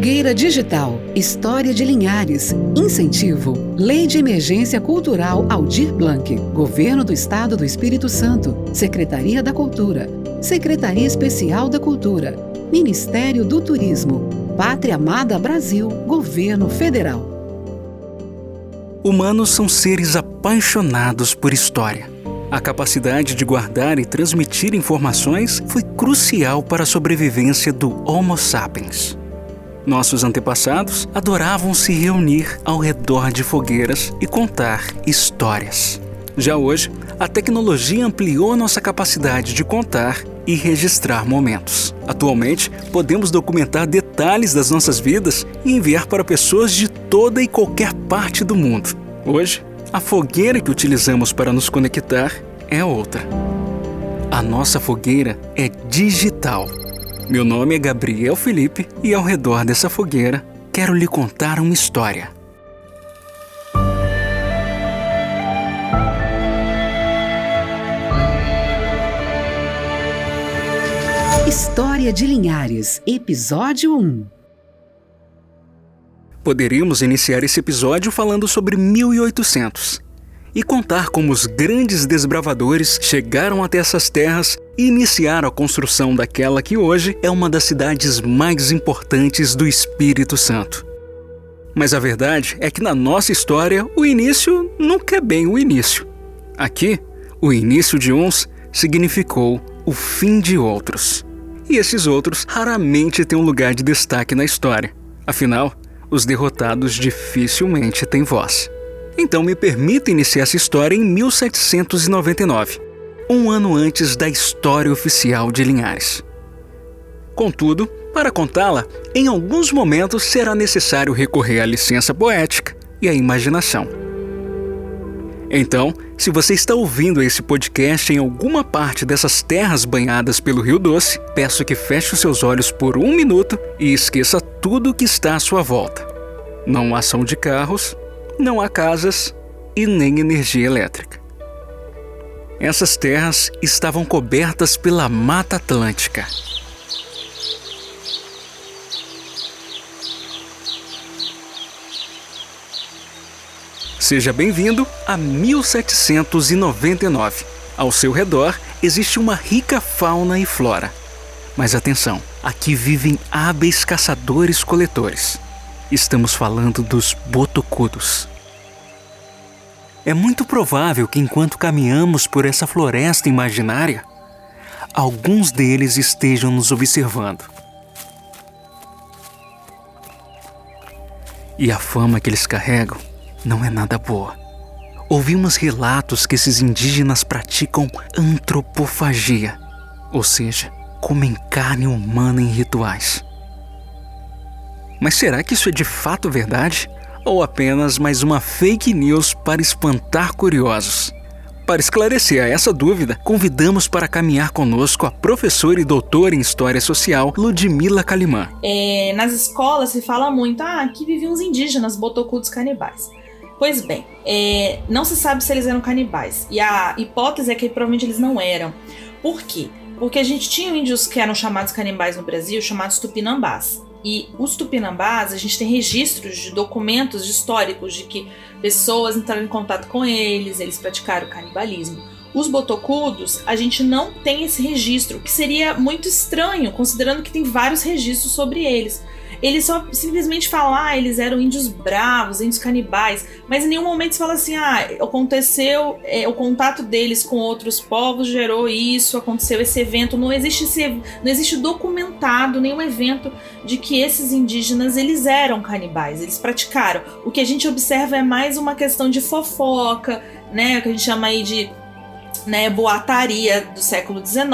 Fogueira Digital, História de Linhares, Incentivo, Lei de Emergência Cultural Aldir Blanc, Governo do Estado do Espírito Santo, Secretaria da Cultura, Secretaria Especial da Cultura, Ministério do Turismo, Pátria Amada Brasil, Governo Federal. Humanos são seres apaixonados por história. A capacidade de guardar e transmitir informações foi crucial para a sobrevivência do Homo sapiens. Nossos antepassados adoravam se reunir ao redor de fogueiras e contar histórias. Já hoje, a tecnologia ampliou nossa capacidade de contar e registrar momentos. Atualmente, podemos documentar detalhes das nossas vidas e enviar para pessoas de toda e qualquer parte do mundo. Hoje, a fogueira que utilizamos para nos conectar é outra. A nossa fogueira é digital meu nome é Gabriel Felipe e ao redor dessa fogueira quero lhe contar uma história. História de Linhares, Episódio 1 Poderíamos iniciar esse episódio falando sobre 1800 e contar como os grandes desbravadores chegaram até essas terras e iniciaram a construção daquela que hoje é uma das cidades mais importantes do Espírito Santo. Mas a verdade é que na nossa história o início nunca é bem o início. Aqui, o início de uns significou o fim de outros. E esses outros raramente têm um lugar de destaque na história. Afinal, os derrotados dificilmente têm voz. Então me permita iniciar essa história em 1799, um ano antes da história oficial de Linhares. Contudo, para contá-la, em alguns momentos será necessário recorrer à licença poética e à imaginação. Então, se você está ouvindo esse podcast em alguma parte dessas terras banhadas pelo Rio Doce, peço que feche os seus olhos por um minuto e esqueça tudo o que está à sua volta. Não há som de carros, não há casas e nem energia elétrica. Essas terras estavam cobertas pela Mata Atlântica. Seja bem-vindo a 1799. Ao seu redor existe uma rica fauna e flora. Mas atenção, aqui vivem hábeis caçadores-coletores. Estamos falando dos botocudos. É muito provável que enquanto caminhamos por essa floresta imaginária, alguns deles estejam nos observando. E a fama que eles carregam não é nada boa. Ouvimos relatos que esses indígenas praticam antropofagia, ou seja, comem carne humana em rituais. Mas será que isso é de fato verdade? Ou apenas mais uma fake news para espantar curiosos? Para esclarecer essa dúvida, convidamos para caminhar conosco a professora e doutora em História Social, Ludmila Calimã. É, nas escolas se fala muito, ah, aqui viviam os indígenas, botocudos canibais. Pois bem, é, não se sabe se eles eram canibais. E a hipótese é que provavelmente eles não eram. Por quê? Porque a gente tinha índios que eram chamados canibais no Brasil, chamados tupinambás. E os tupinambás, a gente tem registros de documentos históricos de que pessoas entraram em contato com eles, eles praticaram canibalismo. Os botocudos, a gente não tem esse registro, que seria muito estranho, considerando que tem vários registros sobre eles. Ele só simplesmente fala, ah, eles eram índios bravos, índios canibais, mas em nenhum momento se fala assim, ah, aconteceu, é, o contato deles com outros povos gerou isso, aconteceu esse evento. Não existe esse, não existe documentado nenhum evento de que esses indígenas eles eram canibais, eles praticaram. O que a gente observa é mais uma questão de fofoca, né, o que a gente chama aí de né, boataria do século XIX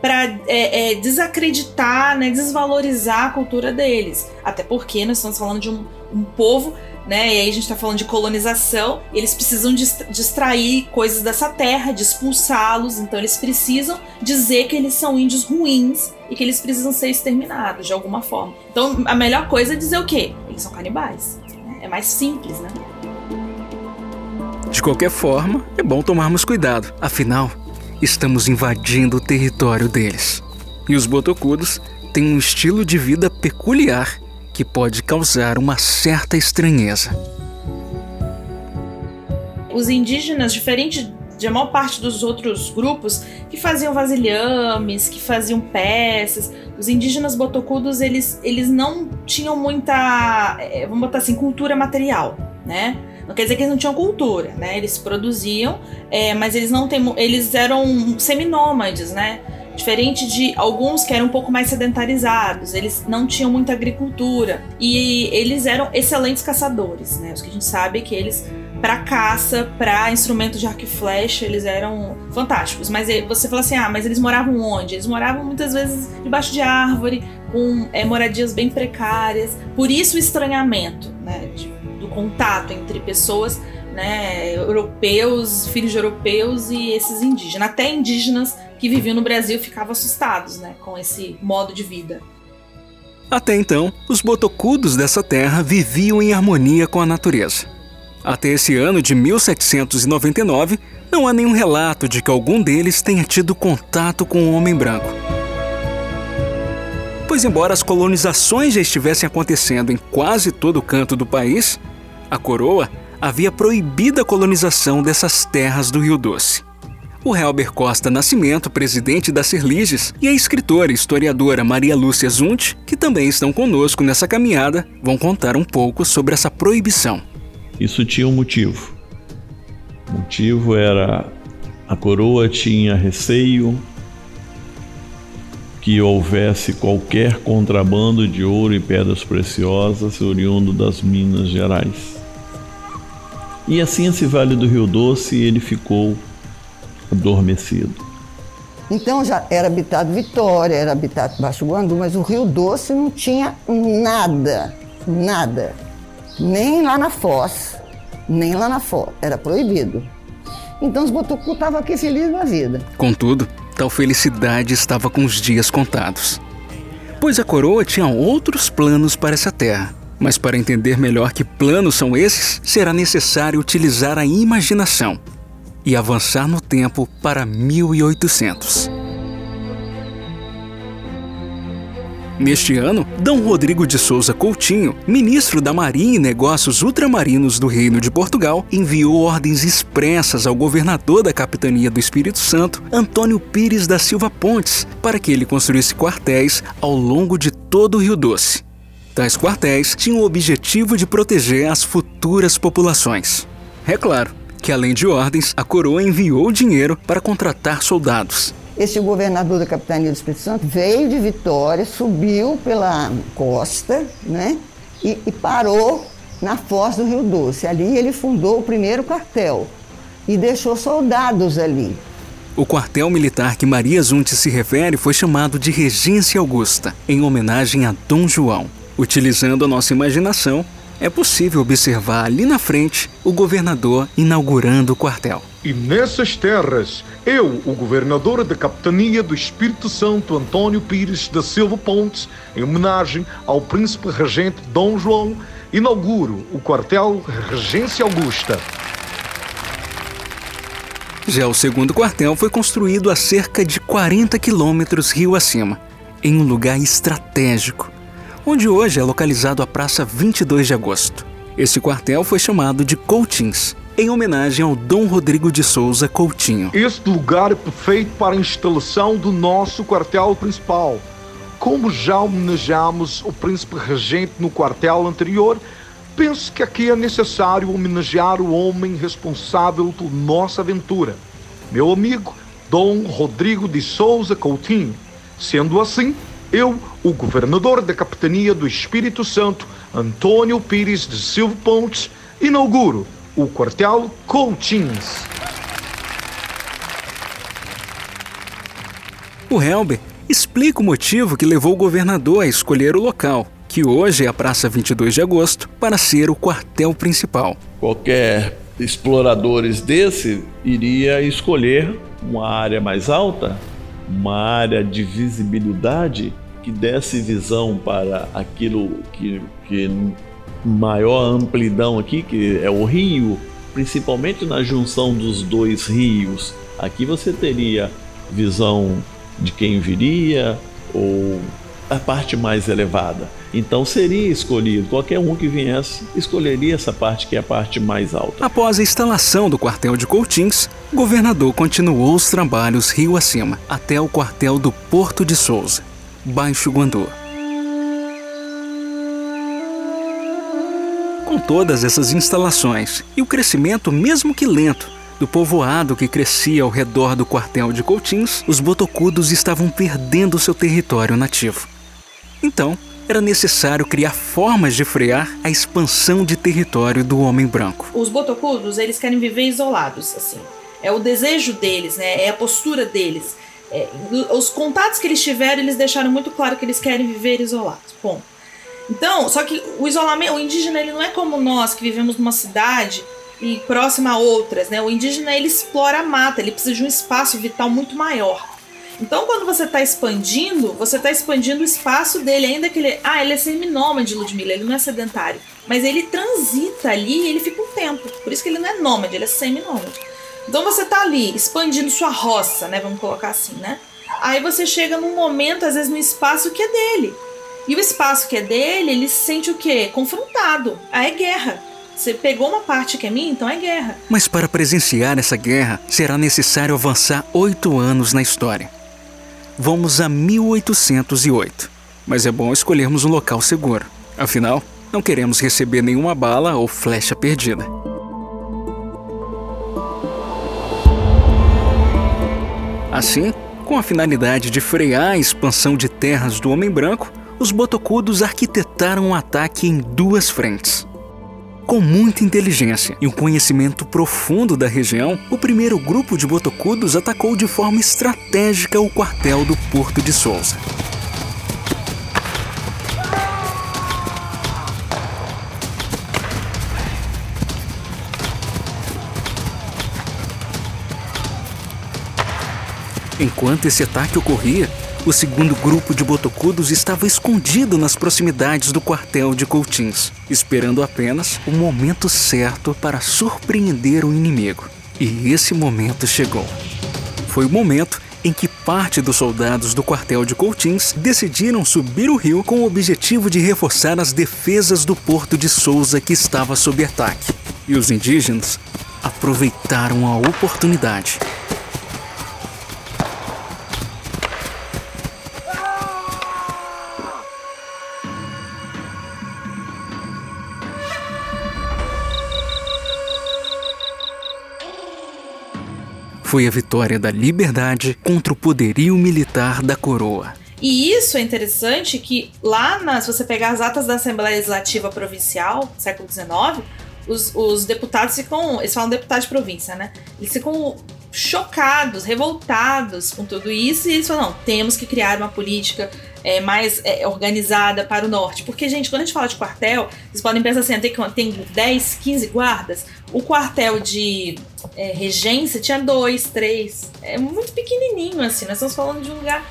para é, é, desacreditar, né, desvalorizar a cultura deles. Até porque nós estamos falando de um, um povo, né, e aí a gente está falando de colonização, eles precisam distrair coisas dessa terra, de expulsá-los, então eles precisam dizer que eles são índios ruins e que eles precisam ser exterminados de alguma forma. Então a melhor coisa é dizer o quê? Eles são canibais. É mais simples, né? De qualquer forma, é bom tomarmos cuidado. Afinal, estamos invadindo o território deles. E os botocudos têm um estilo de vida peculiar que pode causar uma certa estranheza. Os indígenas, diferente de a maior parte dos outros grupos que faziam vasilhames, que faziam peças. Os indígenas botocudos, eles, eles não tinham muita, é, vamos botar assim, cultura material, né? Não quer dizer que eles não tinham cultura, né? Eles produziam, é, mas eles não tem, eles eram seminômades, né? Diferente de alguns que eram um pouco mais sedentarizados, eles não tinham muita agricultura e eles eram excelentes caçadores, né? Os que a gente sabe é que eles para caça, para instrumentos de arco e flecha, eles eram fantásticos. Mas você fala assim, ah, mas eles moravam onde? Eles moravam muitas vezes debaixo de árvore, com é, moradias bem precárias. Por isso o estranhamento, né, de, contato entre pessoas, né, europeus, filhos de europeus e esses indígenas. Até indígenas que viviam no Brasil ficavam assustados, né, com esse modo de vida. Até então, os botocudos dessa terra viviam em harmonia com a natureza. Até esse ano de 1799, não há nenhum relato de que algum deles tenha tido contato com o homem branco. Pois, embora as colonizações já estivessem acontecendo em quase todo o canto do país, a coroa havia proibido a colonização dessas terras do Rio Doce. O Helber Costa Nascimento, presidente da Serliges, e a escritora e historiadora Maria Lúcia Zunt, que também estão conosco nessa caminhada, vão contar um pouco sobre essa proibição. Isso tinha um motivo. O motivo era a coroa tinha receio que houvesse qualquer contrabando de ouro e pedras preciosas oriundo das Minas Gerais. E assim esse Vale do Rio Doce ele ficou adormecido. Então já era habitado Vitória, era habitado Baixo Guandu, mas o Rio Doce não tinha nada, nada nem lá na Foz, nem lá na Foz, era proibido. Então os Botucu estavam aqui felizes da vida. Contudo, tal felicidade estava com os dias contados. Pois a coroa tinha outros planos para essa terra. Mas para entender melhor que planos são esses, será necessário utilizar a imaginação e avançar no tempo para 1800. Neste ano, D. Rodrigo de Souza Coutinho, ministro da Marinha e Negócios Ultramarinos do Reino de Portugal, enviou ordens expressas ao governador da Capitania do Espírito Santo, Antônio Pires da Silva Pontes, para que ele construísse quartéis ao longo de todo o Rio Doce. Tais quartéis tinham o objetivo de proteger as futuras populações. É claro que, além de ordens, a coroa enviou dinheiro para contratar soldados. Esse governador da capitania do Espírito Santo veio de Vitória, subiu pela costa, né? E, e parou na foz do Rio Doce. Ali ele fundou o primeiro quartel e deixou soldados ali. O quartel militar que Maria Zunte se refere foi chamado de Regência Augusta, em homenagem a Dom João. Utilizando a nossa imaginação, é possível observar ali na frente o governador inaugurando o quartel. E nessas terras, eu, o governador da capitania do Espírito Santo, Antônio Pires da Silva Pontes, em homenagem ao príncipe regente Dom João, inauguro o quartel Regência Augusta. Já o segundo quartel foi construído a cerca de 40 quilômetros rio acima, em um lugar estratégico onde hoje é localizado a Praça 22 de Agosto. Esse quartel foi chamado de Coutins, em homenagem ao Dom Rodrigo de Souza Coutinho. Este lugar é perfeito para a instalação do nosso quartel principal. Como já homenageamos o príncipe regente no quartel anterior, penso que aqui é necessário homenagear o homem responsável por nossa aventura, meu amigo Dom Rodrigo de Souza Coutinho. Sendo assim, eu, o governador da capitania do Espírito Santo, Antônio Pires de Silva Pontes, inauguro o quartel Coutinhos. O Helber explica o motivo que levou o governador a escolher o local, que hoje é a Praça 22 de Agosto, para ser o quartel principal. Qualquer exploradores desse iria escolher uma área mais alta uma área de visibilidade que desse visão para aquilo que, que maior amplidão aqui, que é o rio, principalmente na junção dos dois rios. Aqui você teria visão de quem viria ou a parte mais elevada. Então seria escolhido, qualquer um que viesse escolheria essa parte que é a parte mais alta. Após a instalação do quartel de Coutins, o governador continuou os trabalhos rio acima, até o quartel do Porto de Souza, Baixo Guandu. Com todas essas instalações e o crescimento, mesmo que lento, do povoado que crescia ao redor do quartel de Coutins, os botocudos estavam perdendo seu território nativo. Então, era necessário criar formas de frear a expansão de território do homem branco. Os botocudos, eles querem viver isolados, assim. É o desejo deles, né? É a postura deles. É, os contatos que eles tiveram, eles deixaram muito claro que eles querem viver isolados. Bom. Então, só que o isolamento, o indígena, ele não é como nós que vivemos numa cidade e próxima a outras, né? O indígena ele explora a mata, ele precisa de um espaço vital muito maior. Então, quando você está expandindo, você está expandindo o espaço dele, ainda que ele. Ah, ele é seminômade, Ludmilla, ele não é sedentário. Mas ele transita ali e ele fica um tempo. Por isso que ele não é nômade, ele é seminômade. Então você está ali expandindo sua roça, né? Vamos colocar assim, né? Aí você chega num momento, às vezes, no espaço que é dele. E o espaço que é dele, ele se sente o quê? Confrontado. Aí é guerra. Você pegou uma parte que é minha, então é guerra. Mas para presenciar essa guerra, será necessário avançar oito anos na história vamos a 1808. Mas é bom escolhermos um local seguro. Afinal, não queremos receber nenhuma bala ou flecha perdida. Assim, com a finalidade de frear a expansão de terras do homem branco, os botocudos arquitetaram um ataque em duas frentes. Com muita inteligência e um conhecimento profundo da região, o primeiro grupo de botocudos atacou de forma estratégica o quartel do Porto de Souza. Enquanto esse ataque ocorria, o segundo grupo de botocudos estava escondido nas proximidades do quartel de Coutins, esperando apenas o momento certo para surpreender o inimigo. E esse momento chegou. Foi o momento em que parte dos soldados do quartel de Coutins decidiram subir o rio com o objetivo de reforçar as defesas do porto de Souza que estava sob ataque. E os indígenas aproveitaram a oportunidade. Foi a vitória da liberdade contra o poderio militar da coroa. E isso é interessante que lá, na, se você pegar as atas da Assembleia Legislativa Provincial, século XIX, os, os deputados ficam. Eles falam deputado de província, né? Eles ficam chocados, revoltados com tudo isso e eles falam: não, temos que criar uma política é, mais é, organizada para o norte. Porque, gente, quando a gente fala de quartel, vocês podem pensar assim: tem, tem 10, 15 guardas. O quartel de é, regência tinha dois, três. É muito pequenininho, assim. Nós estamos falando de um lugar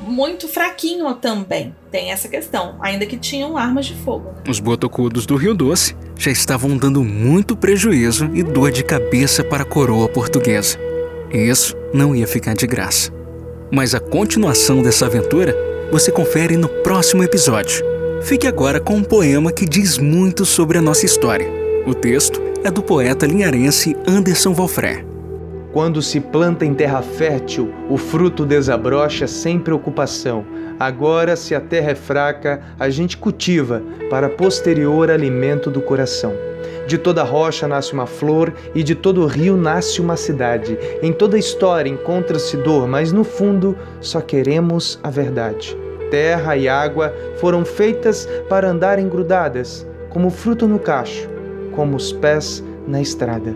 muito fraquinho também. Tem essa questão, ainda que tinham armas de fogo. Os botocudos do Rio Doce já estavam dando muito prejuízo e dor de cabeça para a coroa portuguesa. Isso não ia ficar de graça. Mas a continuação dessa aventura você confere no próximo episódio. Fique agora com um poema que diz muito sobre a nossa história. O texto é do poeta linharense Anderson Valfré. Quando se planta em terra fértil, o fruto desabrocha sem preocupação. Agora, se a terra é fraca, a gente cultiva para posterior alimento do coração. De toda rocha nasce uma flor e de todo rio nasce uma cidade. Em toda história encontra-se dor, mas no fundo só queremos a verdade. Terra e água foram feitas para andarem grudadas, como fruto no cacho, como os pés na estrada.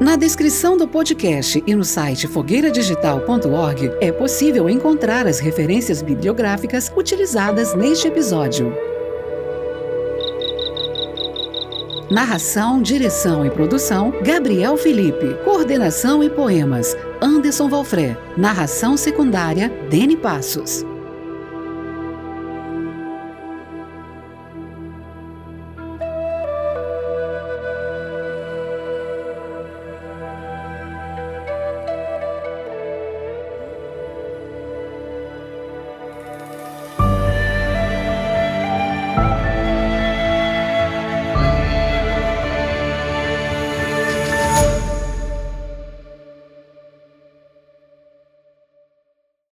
Na descrição do podcast e no site fogueiradigital.org é possível encontrar as referências bibliográficas utilizadas neste episódio. Narração, direção e produção: Gabriel Felipe. Coordenação e poemas: Anderson Valfré. Narração secundária: Dene Passos.